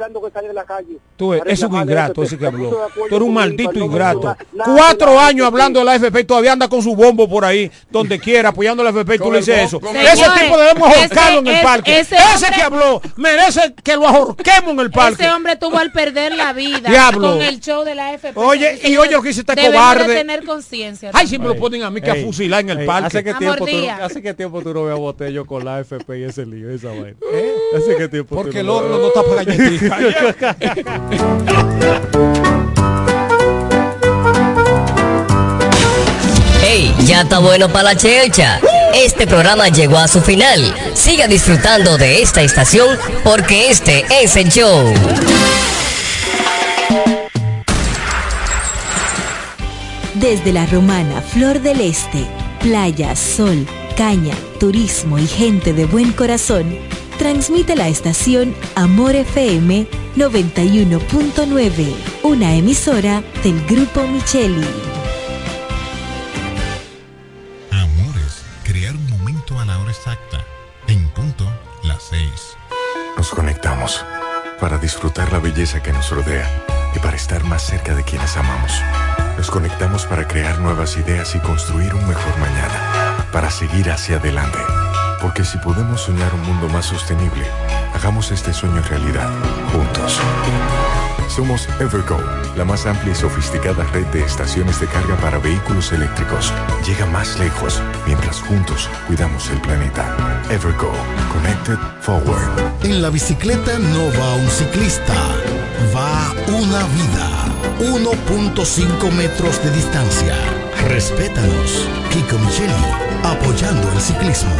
esperando que salga de la calle. Tú para es un ingrato eso. ese que habló. Tú eres un maldito me ingrato. Cuatro años hablando de la FP y todavía anda con su bombo por ahí, donde quiera, apoyando a la FP y tú le dices eso. Ese tipo debemos ahorcarlo en el parque. ese que habló merece que lo ahorquemos en el parque. Ese hombre tuvo al perder la vida Diablo. con el show de la FP. Oye, y oye lo que este debemos cobarde. de tener conciencia. Ay, siempre lo ponen a mí que a fusilar en el parque. ¿Hace qué, A tiempo tú. ¿Hace qué tiempo tú no ves a Botello con la FP y ese lío, esa vaina? ¿Hace qué tiempo Porque el no horno no está para galletica. ¡Ey! Ya está bueno para la chelcha. Este programa llegó a su final. Siga disfrutando de esta estación porque este es el show. Desde la romana Flor del Este, playa, sol, caña, turismo y gente de buen corazón, transmite la estación Amor FM 91.9, una emisora del Grupo Micheli. Amores, crear un momento a la hora exacta. En punto, las seis. Nos conectamos para disfrutar la belleza que nos rodea y para estar más cerca de quienes amamos. Nos conectamos para crear nuevas ideas y construir un mejor mañana, para seguir hacia adelante. Porque si podemos soñar un mundo más sostenible, hagamos este sueño realidad, juntos. Somos Evergo, la más amplia y sofisticada red de estaciones de carga para vehículos eléctricos. Llega más lejos mientras juntos cuidamos el planeta. Evergo, Connected Forward. En la bicicleta no va un ciclista, va una vida. 1.5 metros de distancia. Respétanos. Kiko Micheli, apoyando el ciclismo.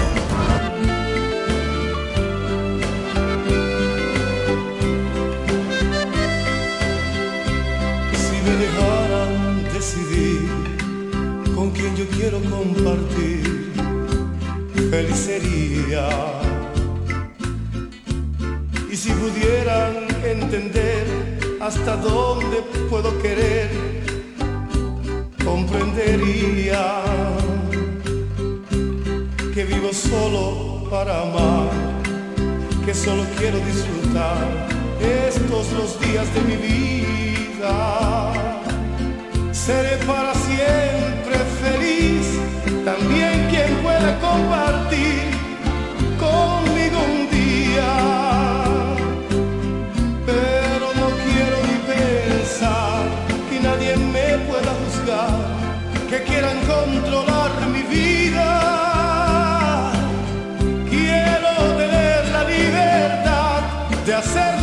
Si me dejaran decidir con quien yo quiero compartir, feliz sería. Y si pudieran entender hasta dónde puedo querer, comprendería que vivo solo para amar, que solo quiero disfrutar estos los días de mi vida. Seré para siempre feliz, también quien pueda compartir conmigo un día. Pero no quiero ni pensar que nadie me pueda juzgar, que quieran controlar hacer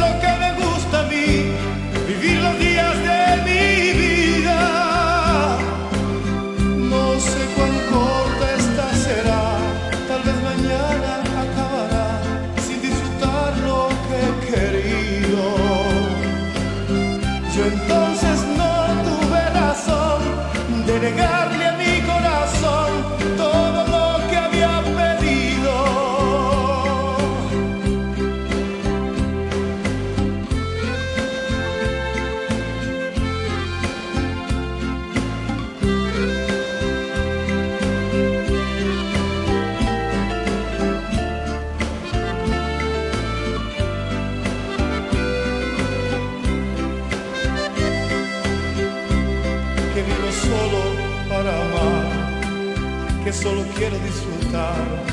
quiero disfrutar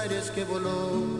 Aires que voló.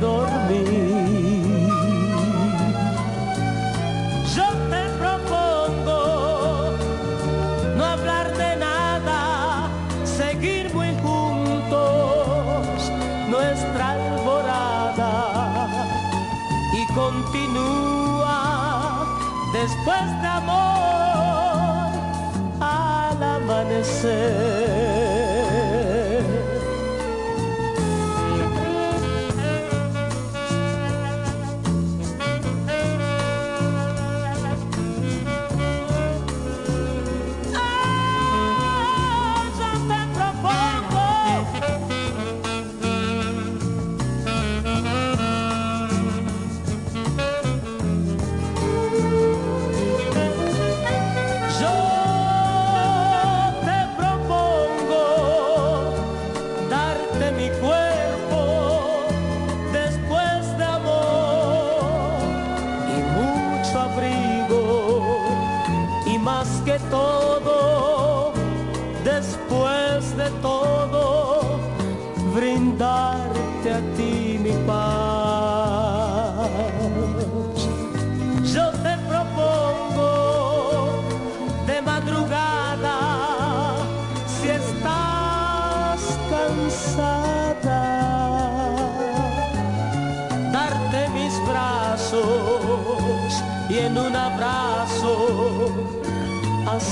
dormir.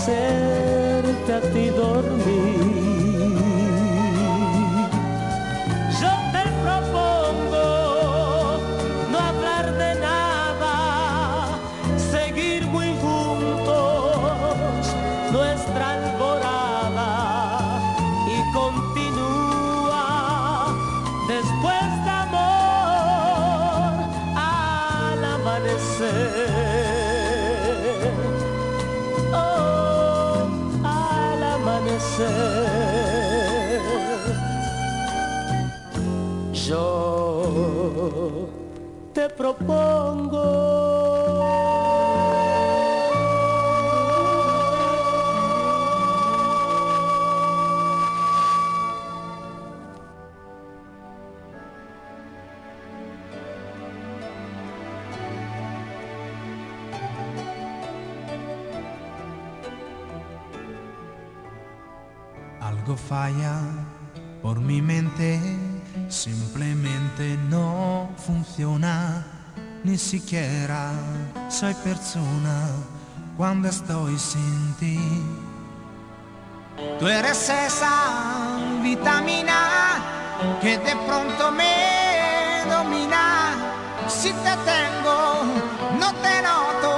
hacerte a ti dormir. propongo siquiera si persona quando sto sin ti. Tu eres esa vitamina que de pronto me domina. Si te tengo, no te noto,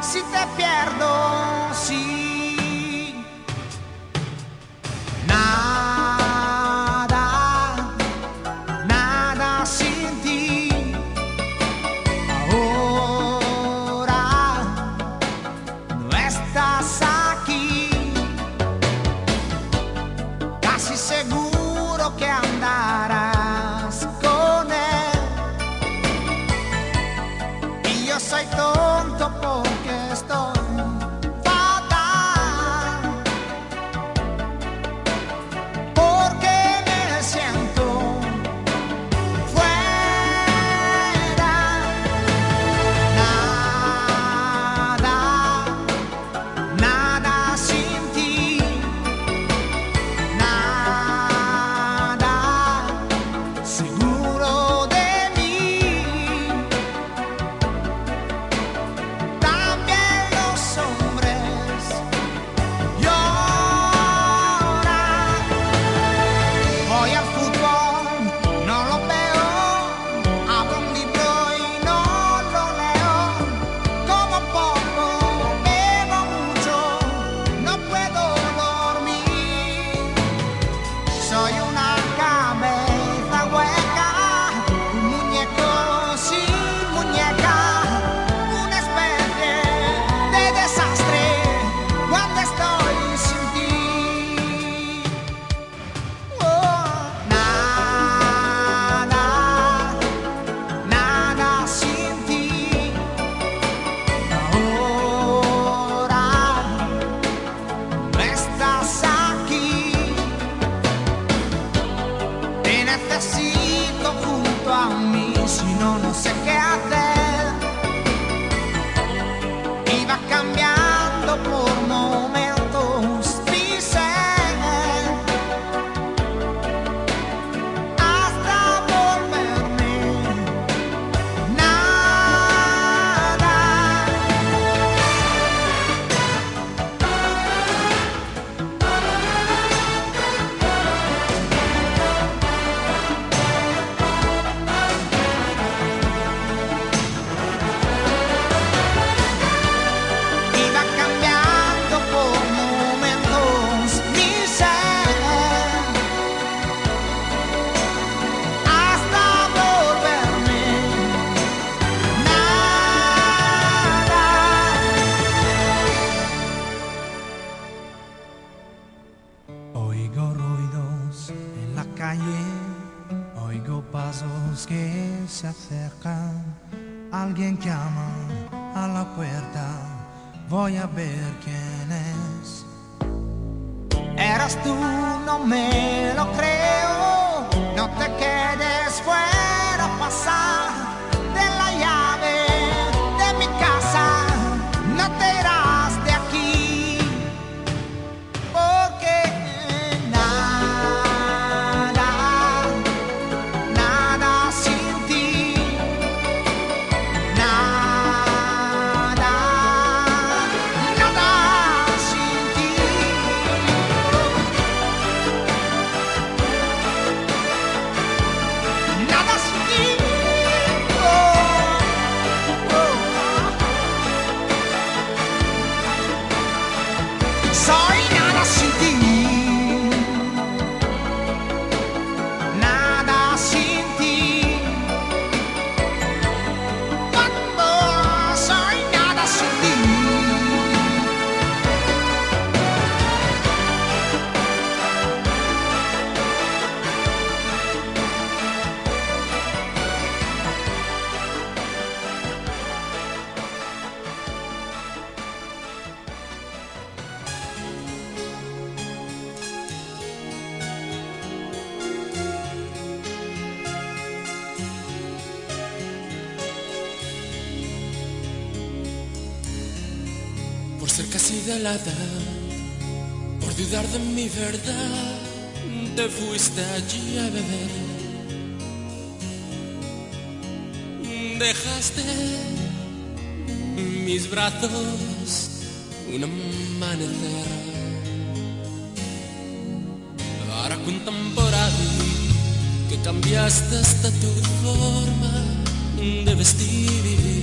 si te pierdo. por dudar de mi verdad. Te fuiste allí a beber. Dejaste mis brazos un amanecer. Ahora cuentan por ahí que cambiaste hasta tu forma de vestir.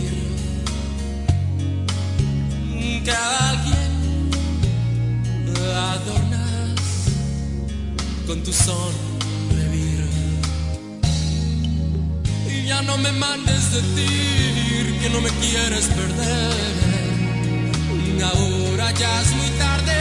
con tu sonreír. Y ya no me mandes decir que no me quieres perder. Ahora ya es muy tarde.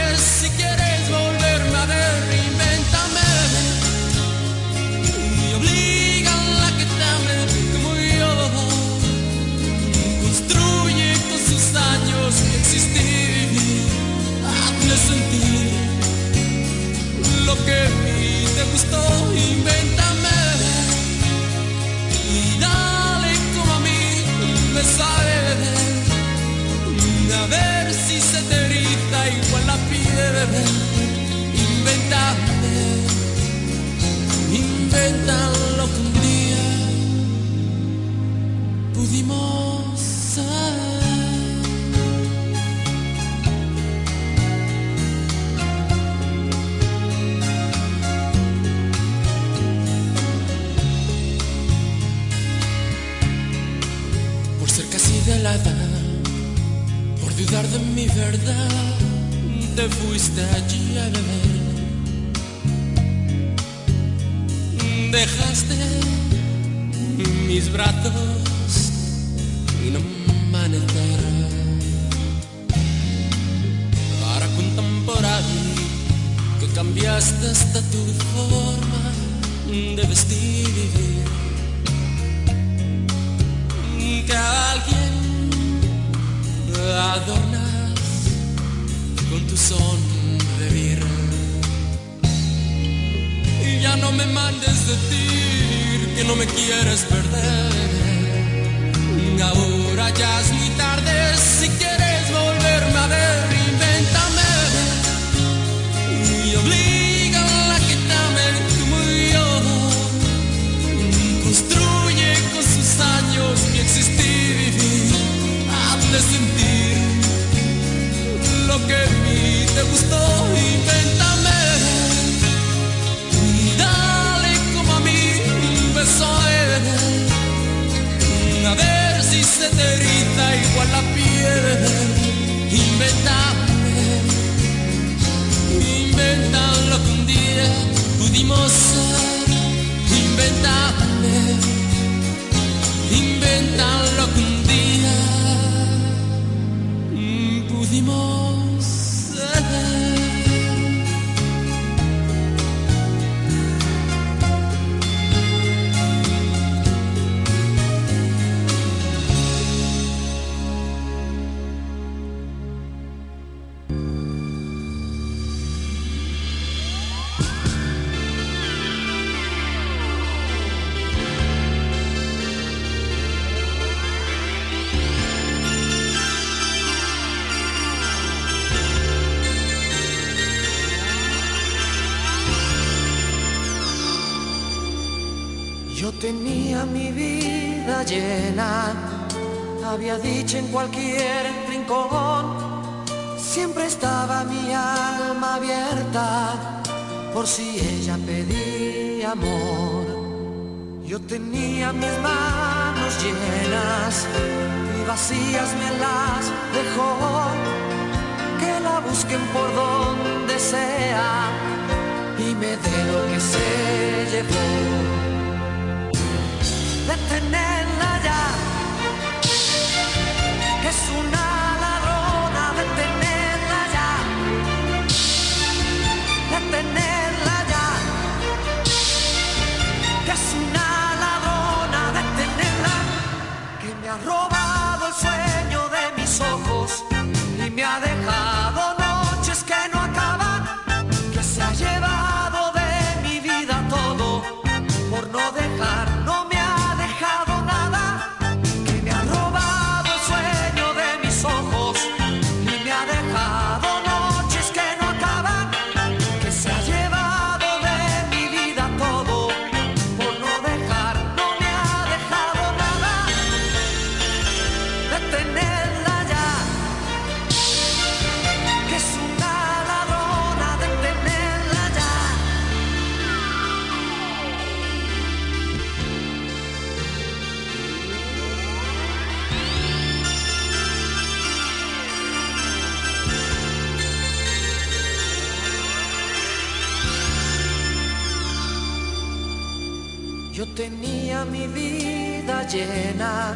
Yo tenía mi vida llena,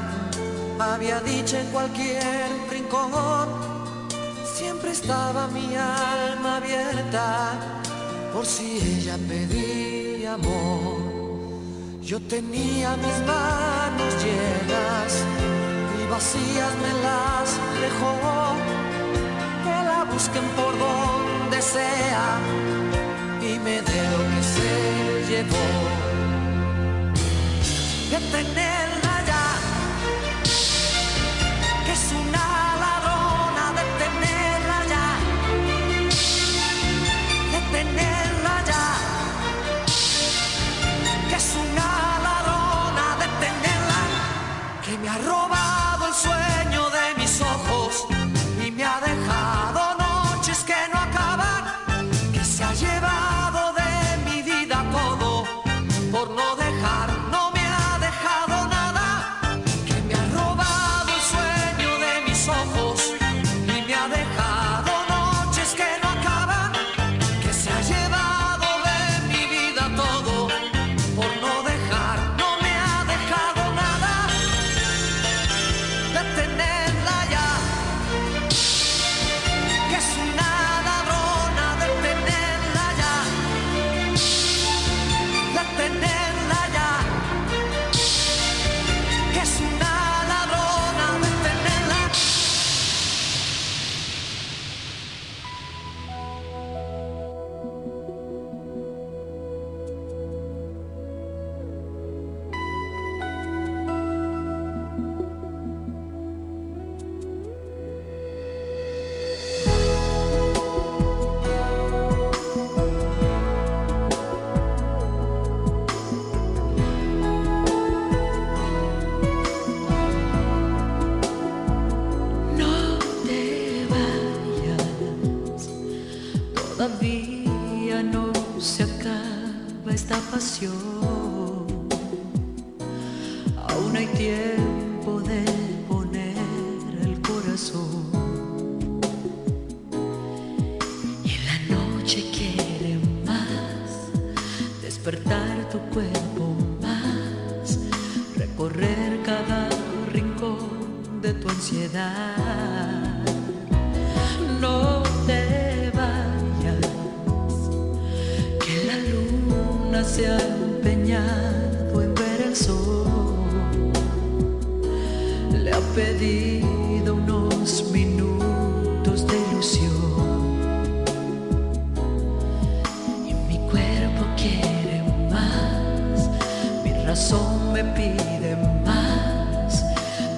había dicho en cualquier rincón, siempre estaba mi alma abierta, por si ella pedía amor. Yo tenía mis manos llenas y vacías me las dejó, que la busquen por donde sea y me dé lo que se llevó. que. corazón me pide más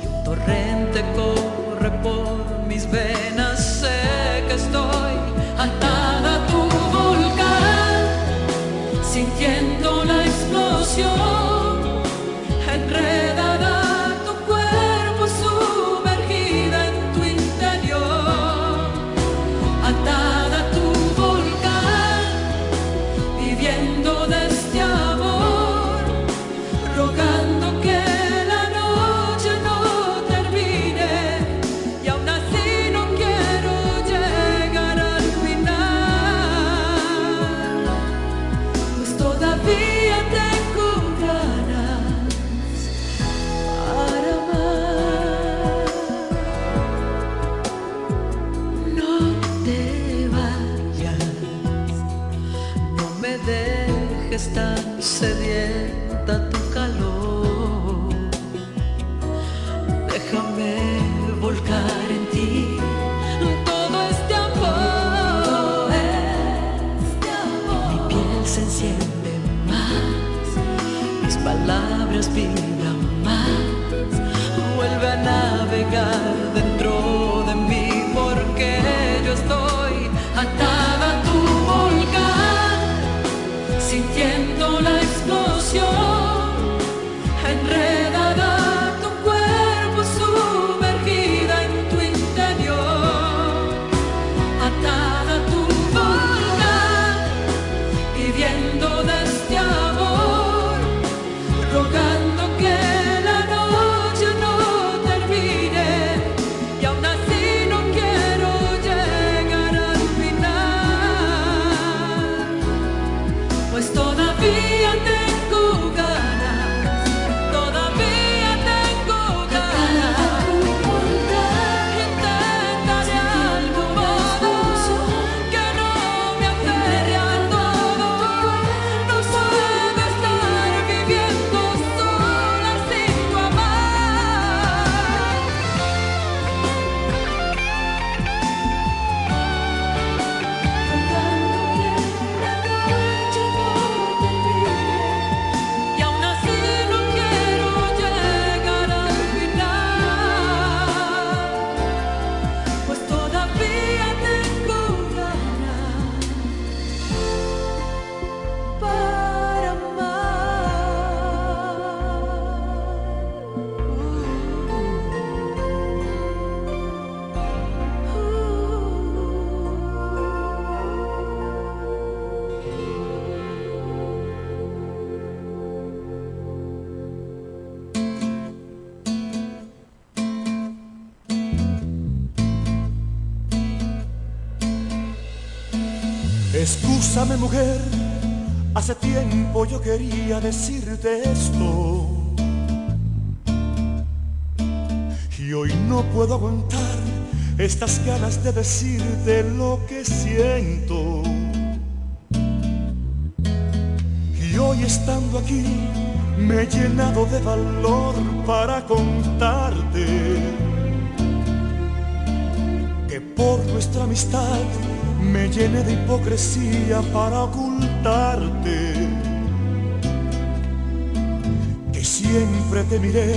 y un torrente corre por mis venas. Excúsame mujer, hace tiempo yo quería decirte esto. Y hoy no puedo aguantar estas ganas de decirte lo que siento. Y hoy estando aquí me he llenado de valor para contarte que por nuestra amistad me llené de hipocresía para ocultarte. Que siempre te miré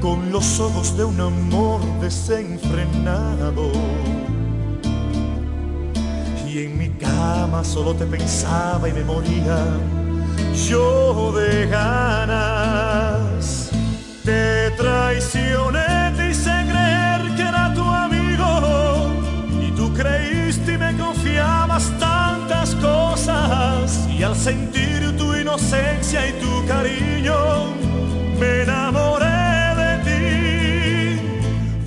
con los ojos de un amor desenfrenado. Y en mi cama solo te pensaba y me moría yo de ganas. Te traicioné, sentir tu inocencia y tu cariño me enamoré de ti.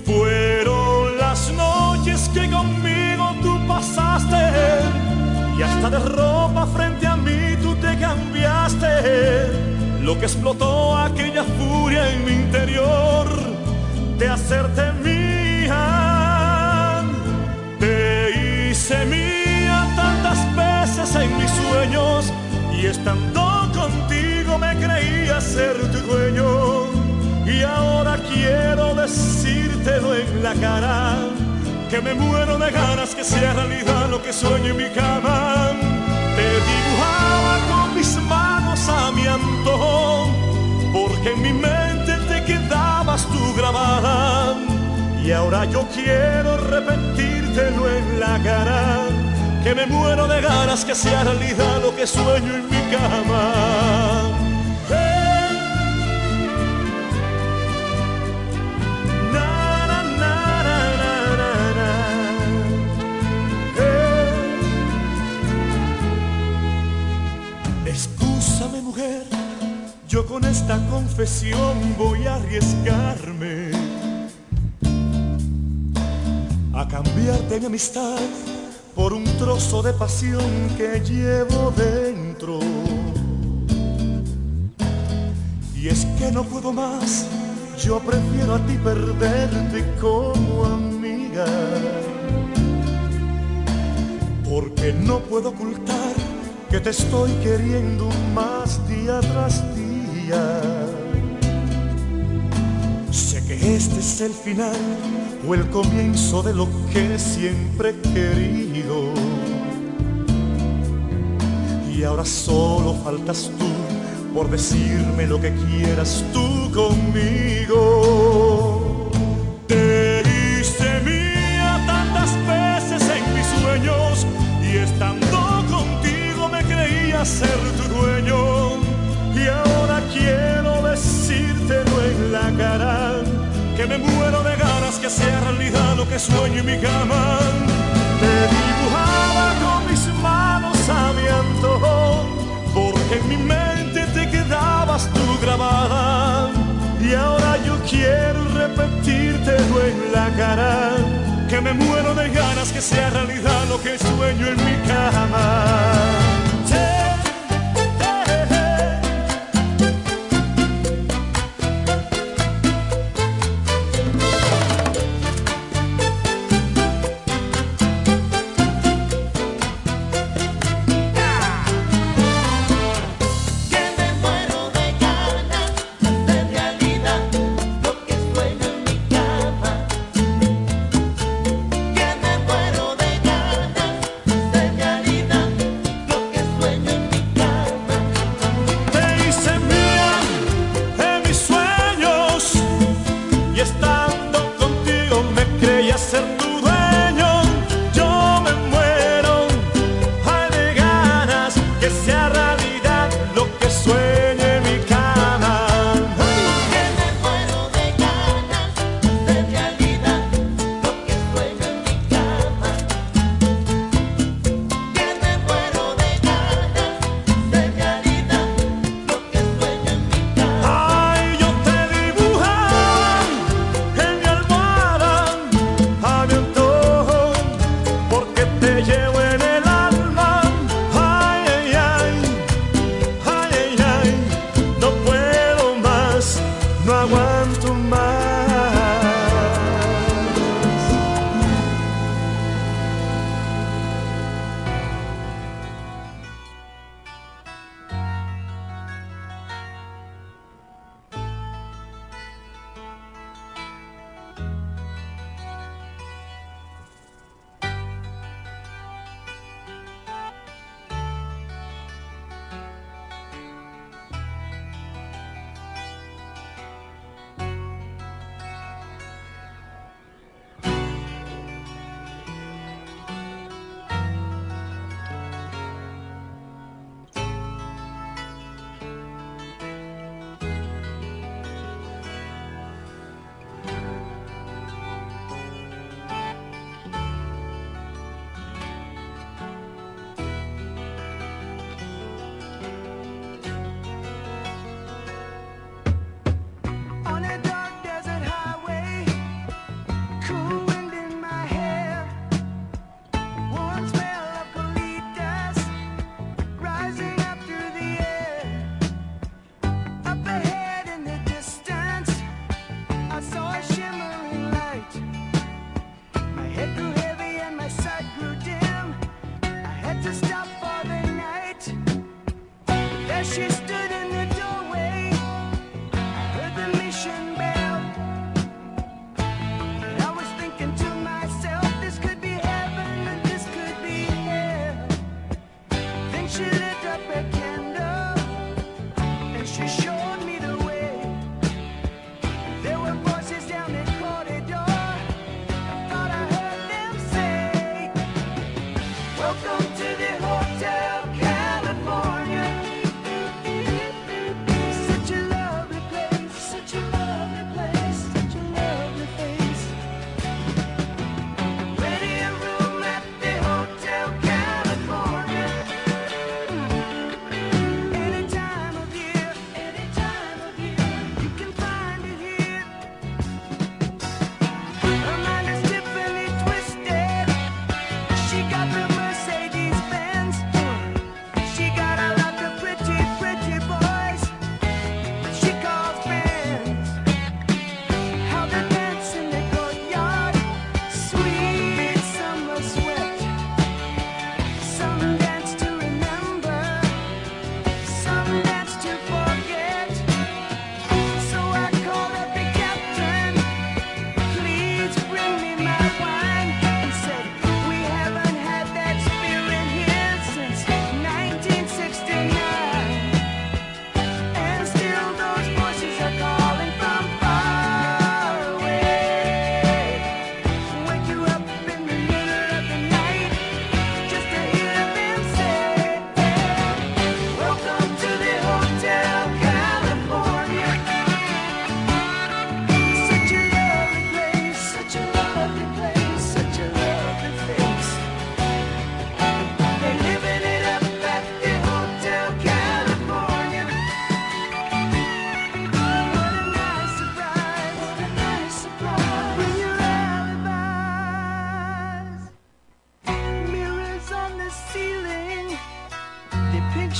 Fueron las noches que conmigo tú pasaste y hasta de ropa frente a mí tú te cambiaste. Lo que explotó aquella furia en mi interior de hacerte mía. Y estando contigo me creía ser tu dueño. Y ahora quiero decírtelo en la cara que me muero de ganas que sea realidad lo que sueño en mi cama. Te dibujaba con mis manos a mi antojo, porque en mi mente te quedabas tú grabada. Y ahora yo quiero repetírtelo en la cara, que me muero de ganas que sea realidad lo que sueño en mi cama. Na, na, na, na. Excúsame mujer, yo con esta confesión voy a arriesgarme a cambiarte mi amistad por un trozo de pasión que llevo dentro. Y es que no puedo más, yo prefiero a ti perderte como amiga. Porque no puedo ocultar que te estoy queriendo más día tras día. Sé que este es el final o el comienzo de lo que siempre he querido. Y ahora solo faltas tú por decirme lo que quieras tú conmigo. Te hice mía tantas veces en mis sueños y estando contigo me creía ser tu dueño. Y ahora quiero que me muero de ganas que sea realidad lo que sueño en mi cama. Te dibujaba con mis manos a mi antojo, porque en mi mente te quedabas tú grabada. Y ahora yo quiero repetírtelo en la cara, que me muero de ganas que sea realidad lo que sueño en mi cama.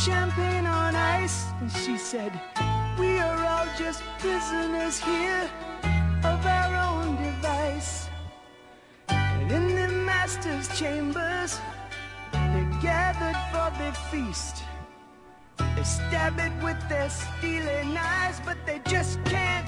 champagne on ice. And she said, we are all just prisoners here Of our own device. And in the master's chambers They're gathered for the feast. They stab it with their steeling knives But they just can't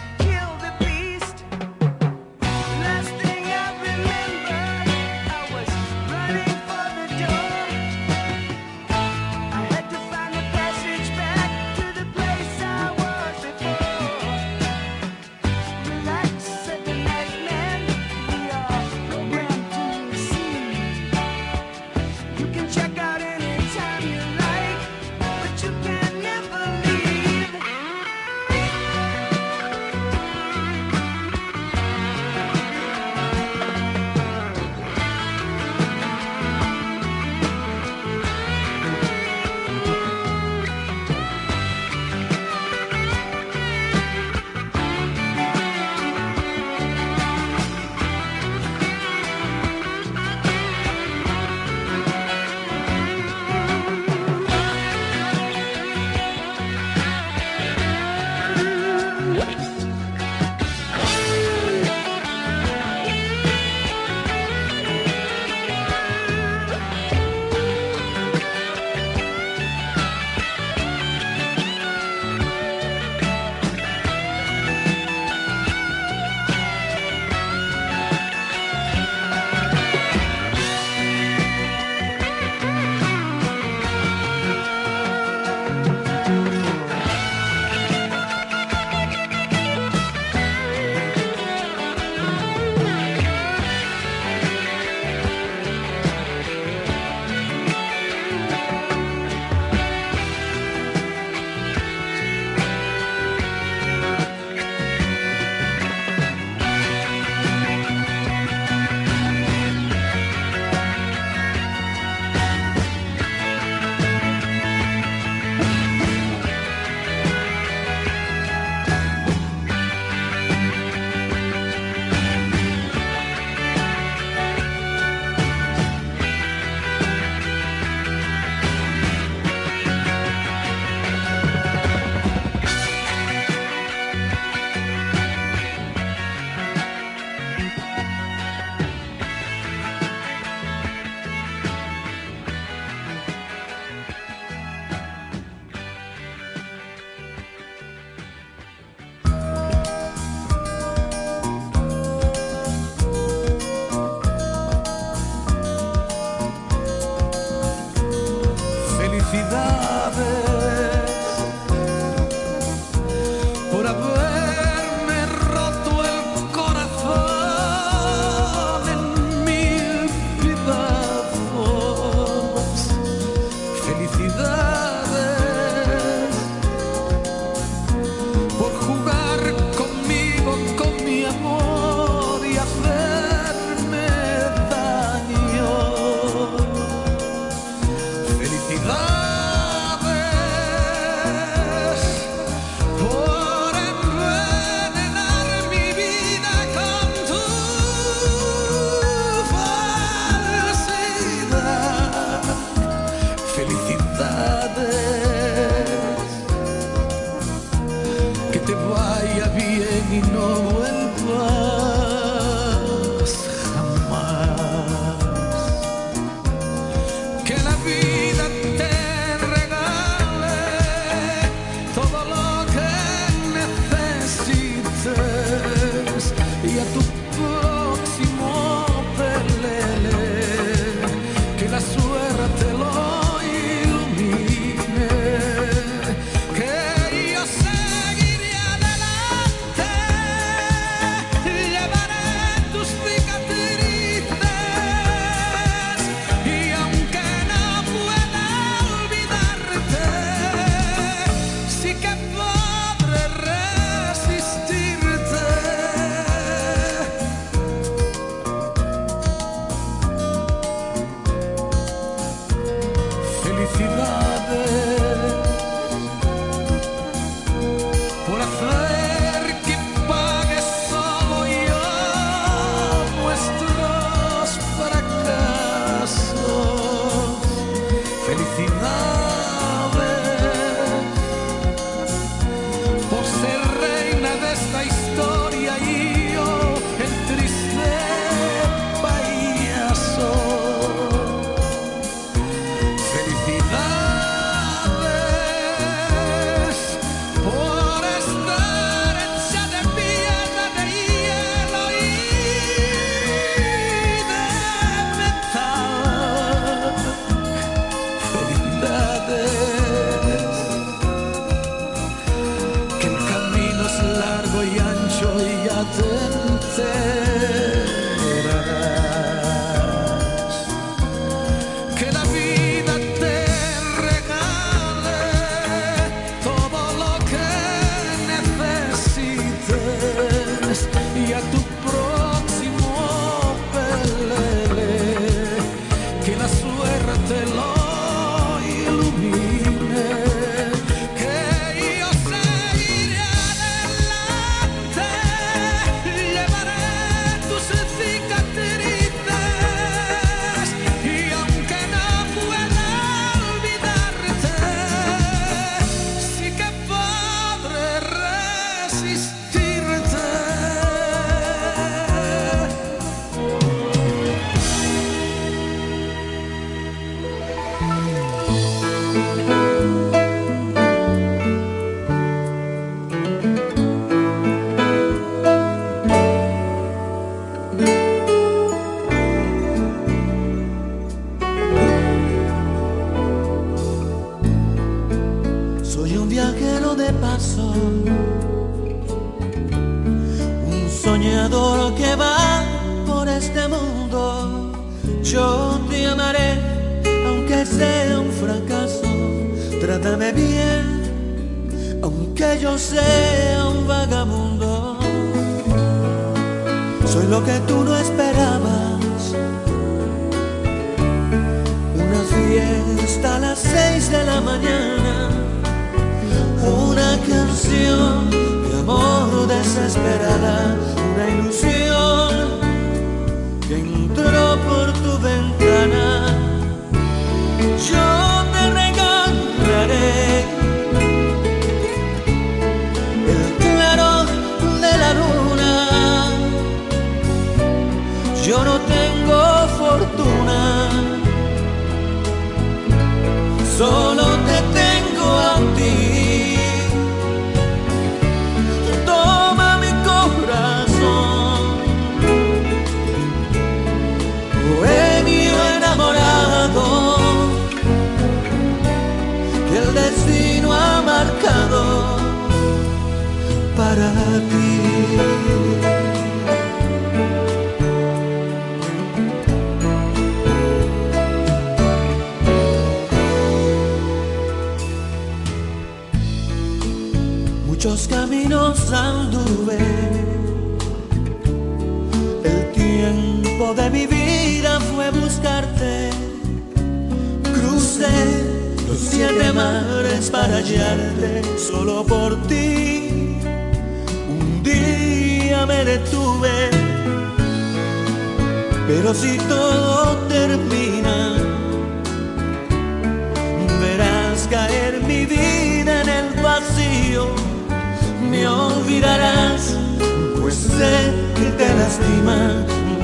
y a tu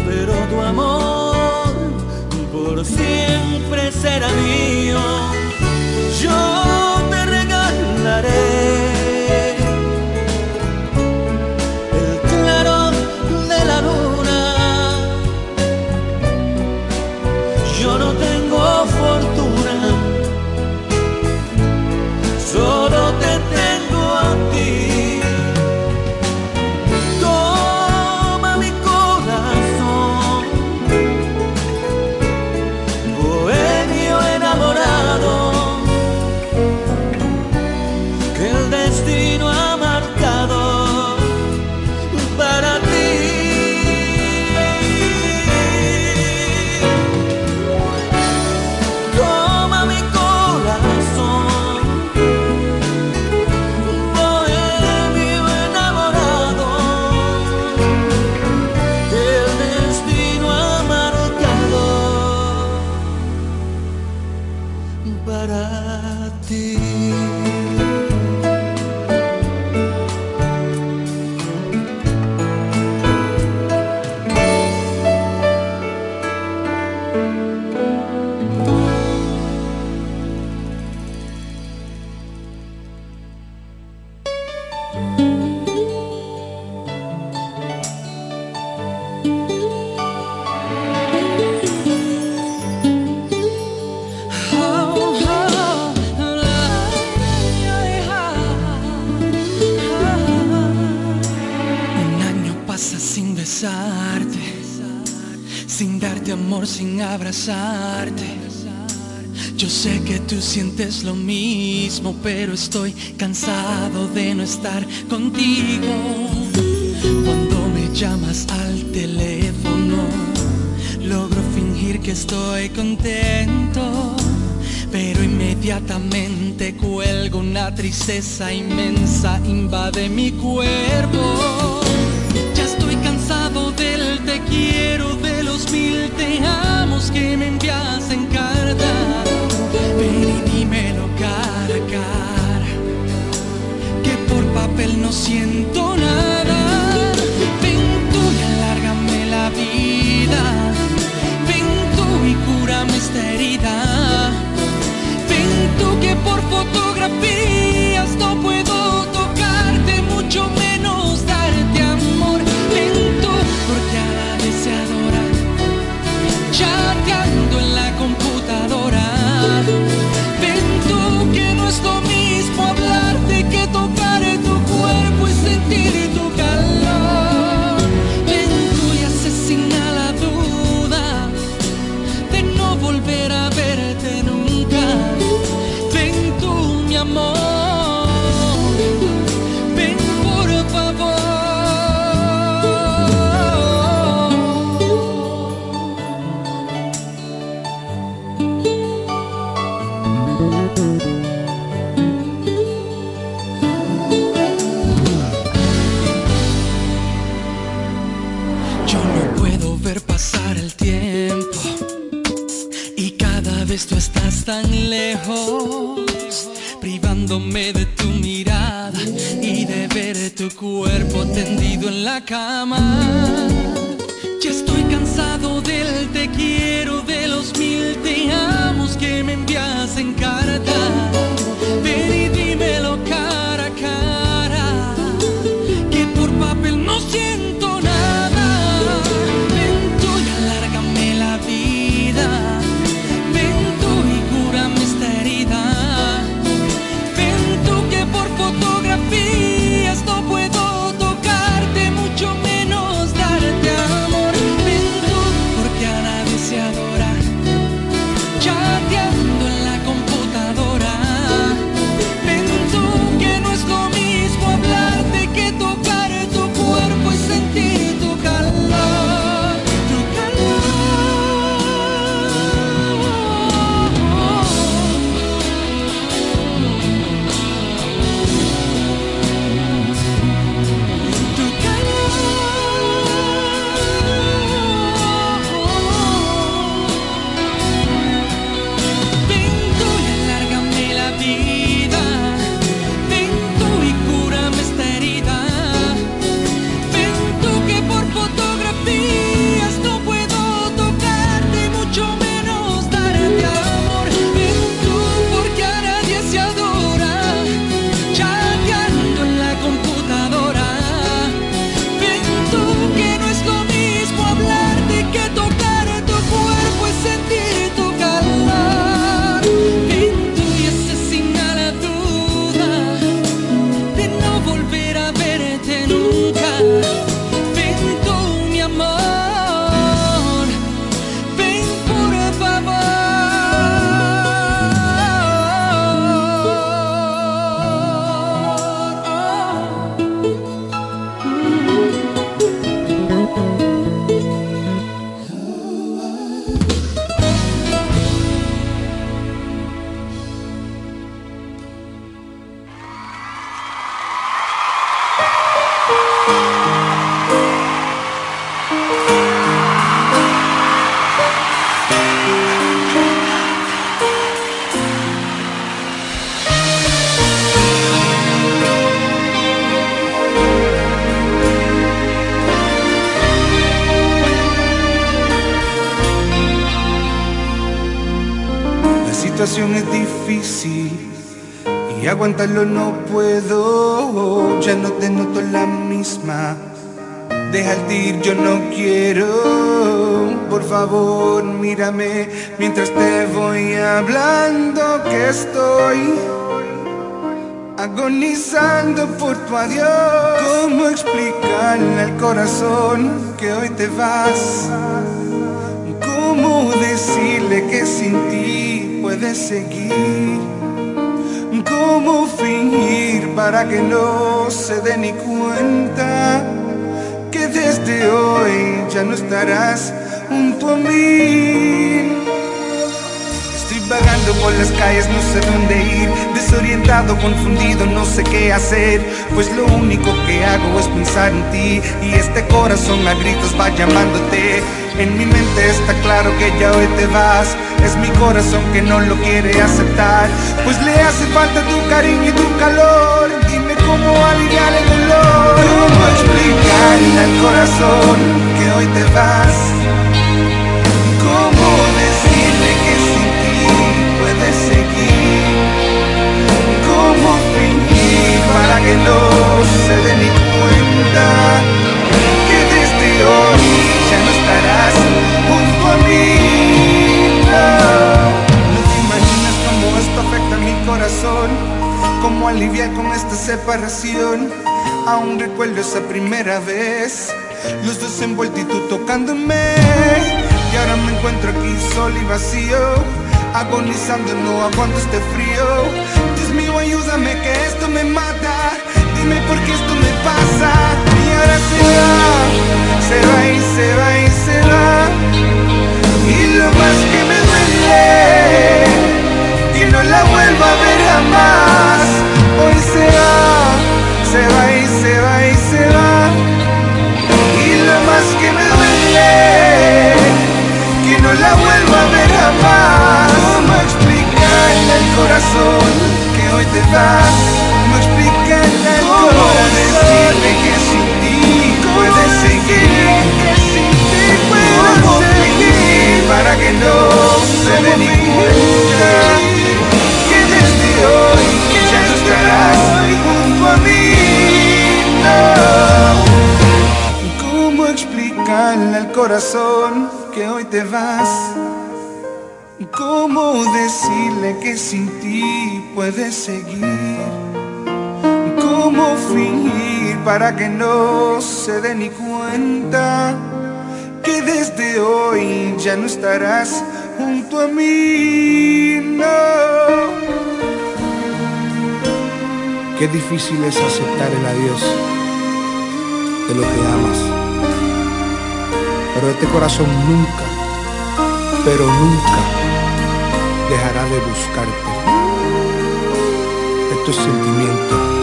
pero tu amor por siempre será mío. Sientes lo mismo, pero estoy cansado de no estar contigo. Cuando me llamas al teléfono, logro fingir que estoy contento. Pero inmediatamente cuelgo una tristeza inmensa, invade mi cuerpo. Ya estoy cansado del te quiero, de los mil te amos que me envías en cartas. no siento nada. Ven tú y alárgame la vida. Ven tú y cúrame esta herida. Ven tú que por foto situación es difícil y aguantarlo no puedo. Ya no te noto la misma. Deja el ir, yo no quiero. Por favor, mírame mientras te voy hablando que estoy agonizando por tu adiós. ¿Cómo explicarle al corazón que hoy te vas? ¿Cómo decirle que sin ti puedes seguir? ¿Cómo fingir para que no se dé ni cuenta que desde hoy ya no estarás junto a mí? Estoy vagando por las calles, no sé dónde ir, desorientado, confundido, no sé qué hacer, pues lo único que hago es pensar en ti y este corazón a gritos va llamándote. En mi mente está claro que ya hoy te vas, es mi corazón que no lo quiere aceptar, pues le hace falta tu cariño y tu calor. Dime cómo aliviar el dolor, cómo explicarle al corazón que hoy te vas. ¿Cómo decirle que sin ti puedes seguir? ¿Cómo fingir para que no se dé ni cuenta que desde hoy ya no estarás junto a mí? Corazón, cómo aliviar con esta separación. Aún recuerdo esa primera vez, los dos envueltos y tú tocándome. Y ahora me encuentro aquí solo y vacío, agonizando, no aguanto este frío. Dios mío, ayúdame que esto me mata. Dime por qué esto me pasa. Y ahora se va, se va y se va y se va. Y lo más que me duele, no la vuelva a ver jamás. Hoy se va, se va y se va y se va. Y lo más que me duele, que no la vuelva a ver jamás. ¿Cómo explicar? corazón que hoy te das. ¿Cómo explicarle al corazón decirle que sin ti puedes seguir? Que sin ti puedo seguir para que no se dé ni cuenta que hoy te vas? ¿Cómo decirle que sin ti puedes seguir? ¿Cómo fingir para que no se dé ni cuenta que desde hoy ya no estarás junto a mí? No. Qué difícil es aceptar el adiós de lo que amas. Pero este corazón nunca, pero nunca dejará de buscarte. Esto es sentimiento.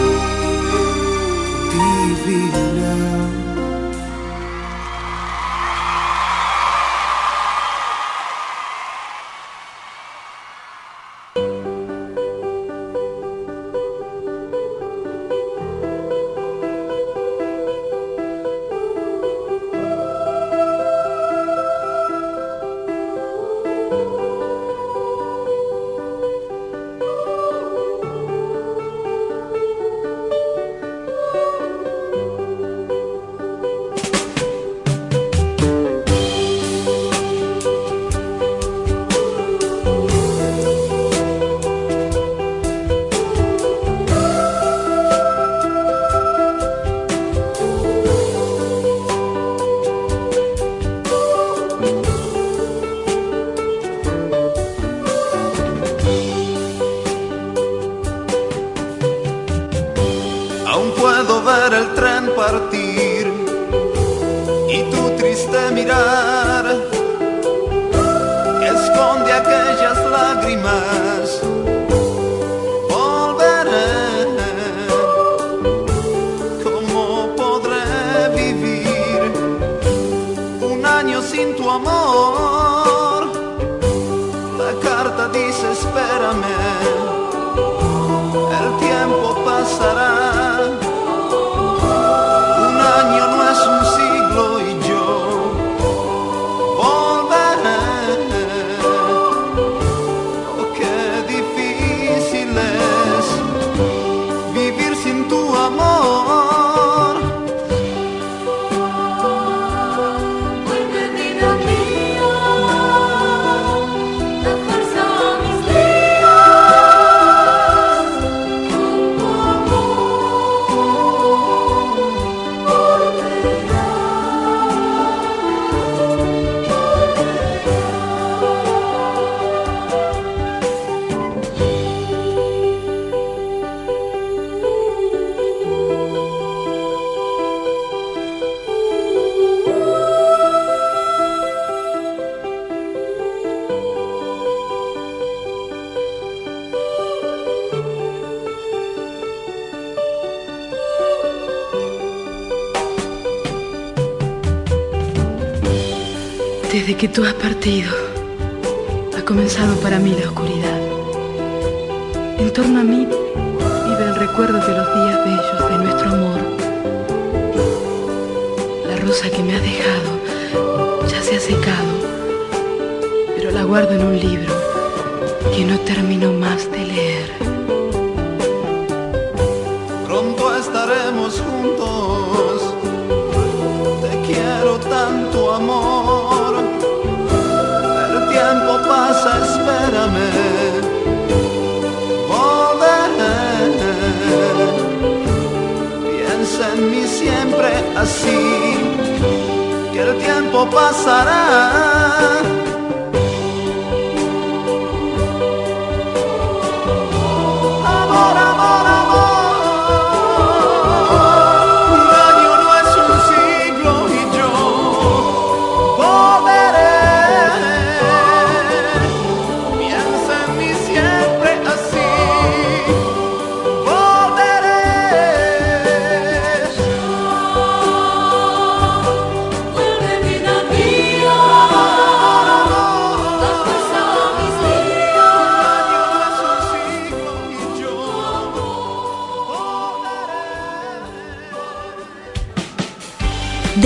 Que tú has partido, ha comenzado para mí la oscuridad. En torno a mí vive el recuerdo de los días bellos de nuestro amor. La rosa que me has dejado ya se ha secado, pero la guardo en un libro que no termino más de leer. Pronto estaremos juntos. Te quiero tanto amor. Siempre así. Que el tiempo pasará.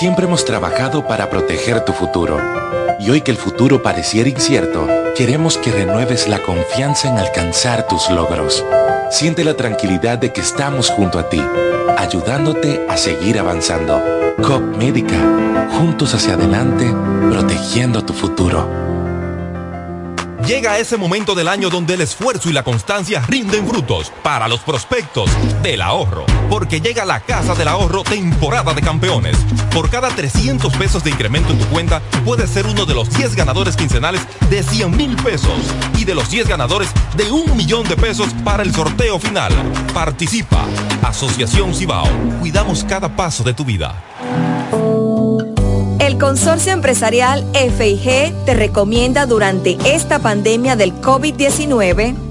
Siempre hemos trabajado para proteger tu futuro. Y hoy que el futuro pareciera incierto, queremos que renueves la confianza en alcanzar tus logros. Siente la tranquilidad de que estamos junto a ti, ayudándote a seguir avanzando. COP Médica, juntos hacia adelante, protegiendo tu futuro. Llega ese momento del año donde el esfuerzo y la constancia rinden frutos para los prospectos del ahorro. Porque llega la Casa del Ahorro temporada de campeones. Por cada 300 pesos de incremento en tu cuenta, puedes ser uno de los 10 ganadores quincenales de 100 mil pesos y de los 10 ganadores de un millón de pesos para el sorteo final. Participa. Asociación Cibao. Cuidamos cada paso de tu vida. El Consorcio Empresarial FIG te recomienda durante esta pandemia del COVID-19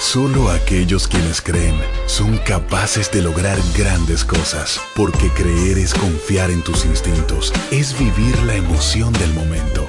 Solo aquellos quienes creen son capaces de lograr grandes cosas, porque creer es confiar en tus instintos, es vivir la emoción del momento,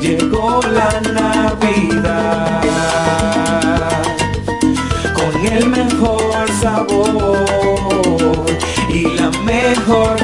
llegó la Navidad con el mejor sabor y la mejor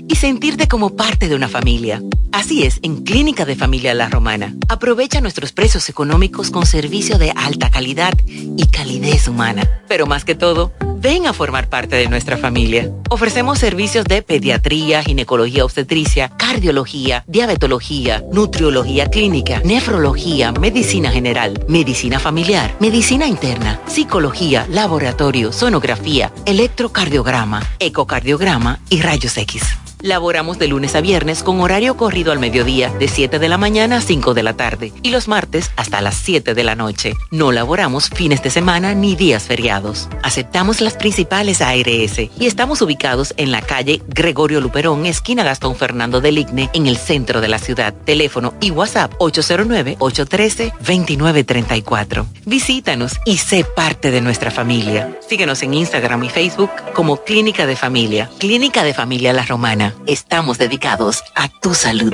y sentirte como parte de una familia. Así es en Clínica de Familia La Romana. Aprovecha nuestros precios económicos con servicio de alta calidad y calidez humana. Pero más que todo, ven a formar parte de nuestra familia. Ofrecemos servicios de pediatría, ginecología obstetricia, cardiología, diabetología, nutriología clínica, nefrología, medicina general, medicina familiar, medicina interna, psicología, laboratorio, sonografía, electrocardiograma, ecocardiograma y rayos X. Laboramos de lunes a viernes con horario corrido al mediodía de 7 de la mañana a 5 de la tarde y los martes hasta las 7 de la noche. No laboramos fines de semana ni días feriados. Aceptamos las principales ARS y estamos ubicados en la calle Gregorio Luperón, esquina Gastón Fernando del Igne, en el centro de la ciudad. Teléfono y WhatsApp 809-813-2934. Visítanos y sé parte de nuestra familia. Síguenos en Instagram y Facebook como Clínica de Familia. Clínica de Familia La Romana. Estamos dedicados a tu salud.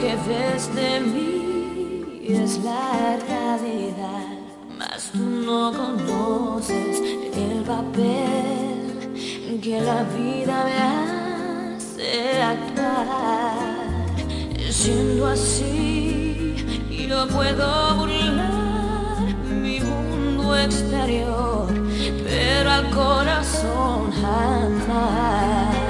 Que ves de mí es la realidad, mas tú no conoces el papel que la vida me hace actuar. Siendo así, yo puedo burlar mi mundo exterior, pero al corazón jamás.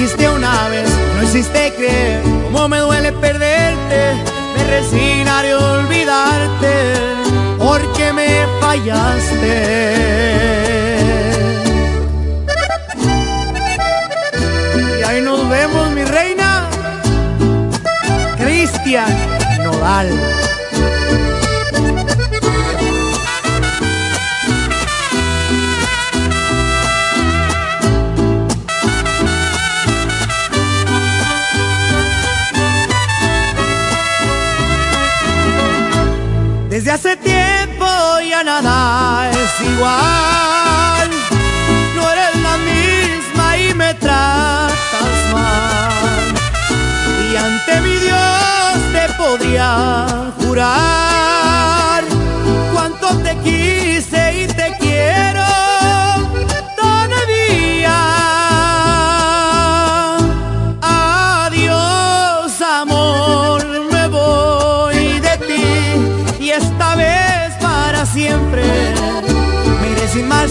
Dijiste una vez, no hiciste creer cómo me duele perderte. Me resignaré a olvidarte porque me fallaste. Y ahí nos vemos, mi reina. Cristian Nodal. No eres la misma y me tratas mal. Y ante mi Dios te podría jurar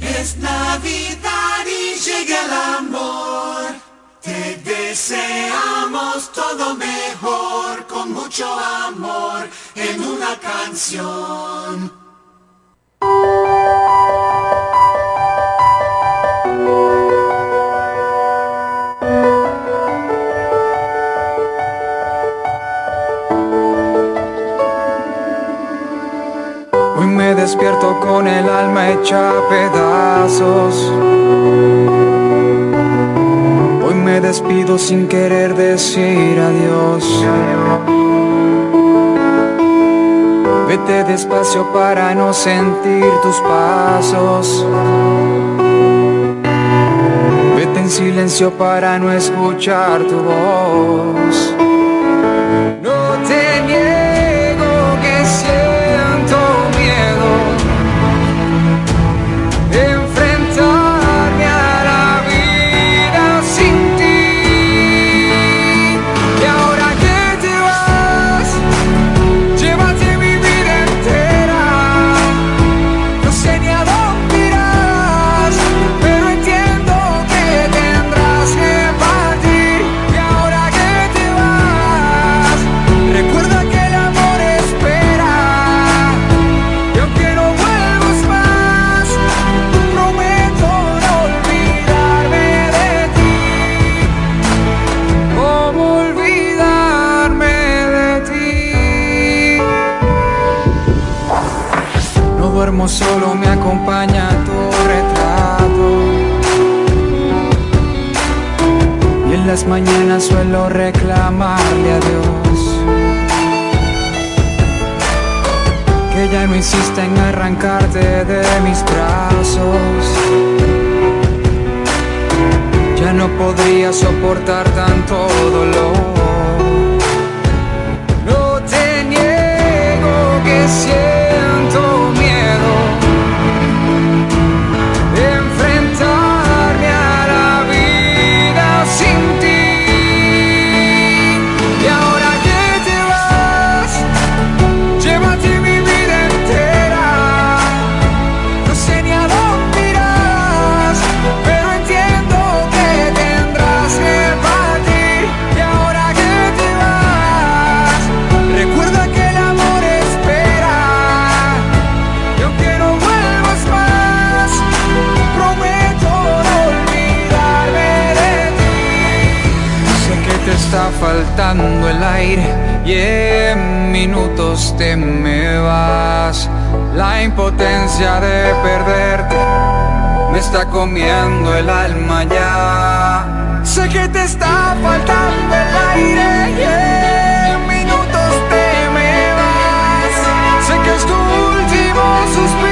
Es Navidad y llega el amor. Te deseamos todo mejor con mucho amor en una canción. Hecha pedazos. Hoy me despido sin querer decir adiós. Vete despacio para no sentir tus pasos. Vete en silencio para no escuchar tu voz. No te niego que siento las mañanas suelo reclamarle a Dios que ya no insista en arrancarte de mis brazos. Ya no podría soportar tanto dolor. No te niego que siento está faltando el aire y en minutos te me vas. La impotencia de perderte me está comiendo el alma ya. Sé que te está faltando el aire y en minutos te me vas. Sé que es tu último suspiro.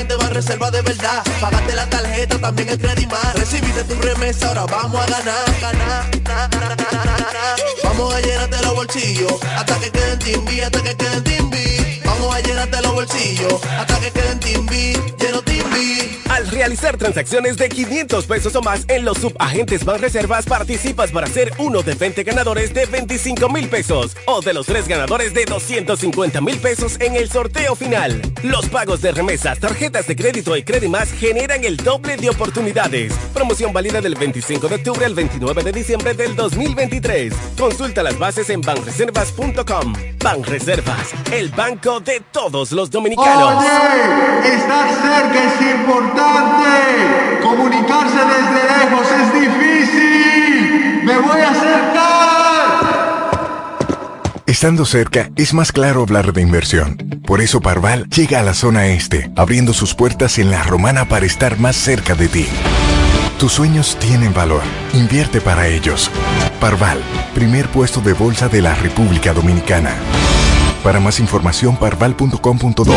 Gente va reserva de verdad. Pagaste la tarjeta, también el Credimar. Recibiste tu remesa, ahora vamos a ganar. Vamos a llenarte los bolsillos hasta que queden timbi, hasta que queden timbi. Al realizar transacciones de 500 pesos o más en los subagentes Banreservas, participas para ser uno de 20 ganadores de 25 mil pesos o de los tres ganadores de 250 mil pesos en el sorteo final. Los pagos de remesas, tarjetas de crédito y Credimas generan el doble de oportunidades. Promoción válida del 25 de octubre al 29 de diciembre del 2023. Consulta las bases en banreservas.com. Banreservas, el banco de todos los dominicanos. Oye, estar cerca es importante. Comunicarse desde lejos es difícil. Me voy a acercar. Estando cerca, es más claro hablar de inversión. Por eso Parval llega a la zona este, abriendo sus puertas en la romana para estar más cerca de ti. Tus sueños tienen valor. Invierte para ellos. Parval, primer puesto de bolsa de la República Dominicana. Para más información, parval.com.do.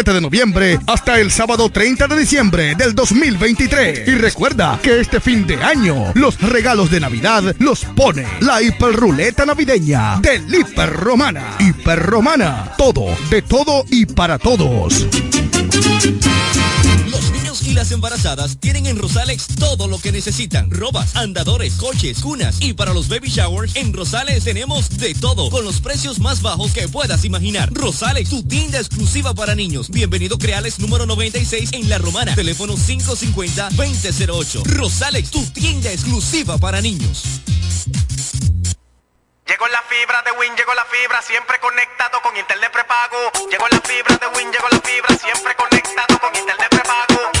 de noviembre hasta el sábado 30 de diciembre del 2023. Y recuerda que este fin de año los regalos de Navidad los pone la hiperruleta navideña del Hiper Romana. Hiper Romana, todo, de todo y para todos. Y las embarazadas tienen en Rosalex todo lo que necesitan. Robas, andadores, coches, cunas y para los baby showers en Rosales tenemos de todo con los precios más bajos que puedas imaginar. Rosalex, tu tienda exclusiva para niños. Bienvenido Creales número 96 en La Romana. Teléfono 550-2008. Rosalex, tu tienda exclusiva para niños. Llegó la fibra de Win, llegó la fibra, siempre conectado con internet prepago. Llegó la fibra de Win, llegó la fibra, siempre conectado con internet prepago.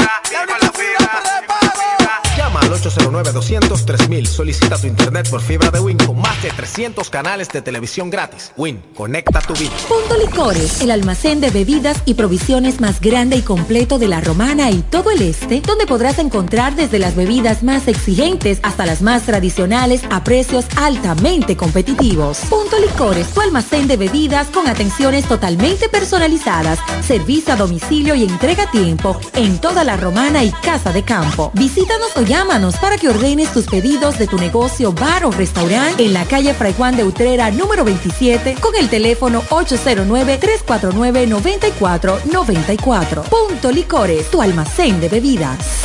809-200-3000. Solicita tu internet por fibra de Win con más de 300 canales de televisión gratis. Win, conecta tu vida. Punto Licores, el almacén de bebidas y provisiones más grande y completo de la Romana y todo el este, donde podrás encontrar desde las bebidas más exigentes hasta las más tradicionales a precios altamente competitivos. Punto Licores, tu almacén de bebidas con atenciones totalmente personalizadas, servicio a domicilio y entrega a tiempo en toda la Romana y Casa de Campo. Visítanos o llámanos para que ordenes tus pedidos de tu negocio, bar o restaurante en la calle Fray Juan de Utrera número 27 con el teléfono 809-349-9494. Punto Licores, tu almacén de bebidas.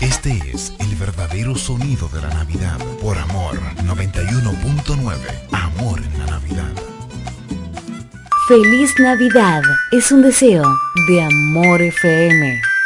Este es el verdadero sonido de la Navidad. Por Amor 91.9. Amor en la Navidad. Feliz Navidad es un deseo de Amor FM.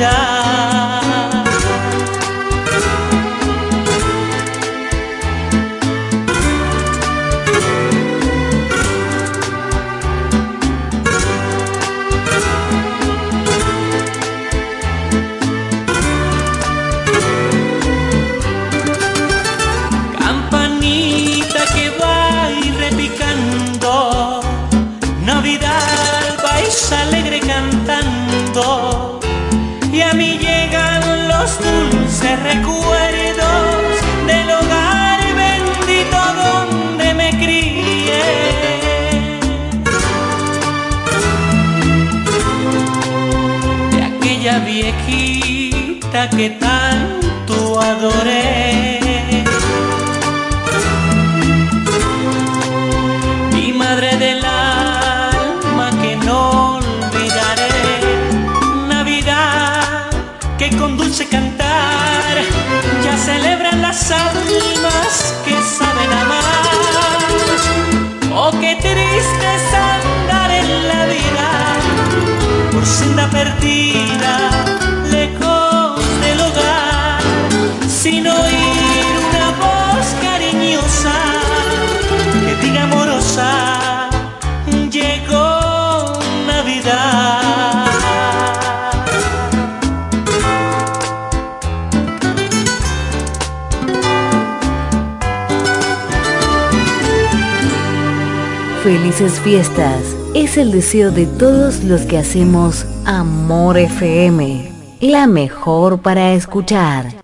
Yeah. Mi madre del alma que no olvidaré. Navidad que con dulce cantar ya celebran las almas que saben amar. Oh, qué triste es andar en la vida por senda perdida. felices fiestas. Es el deseo de todos los que hacemos Amor FM, la mejor para escuchar.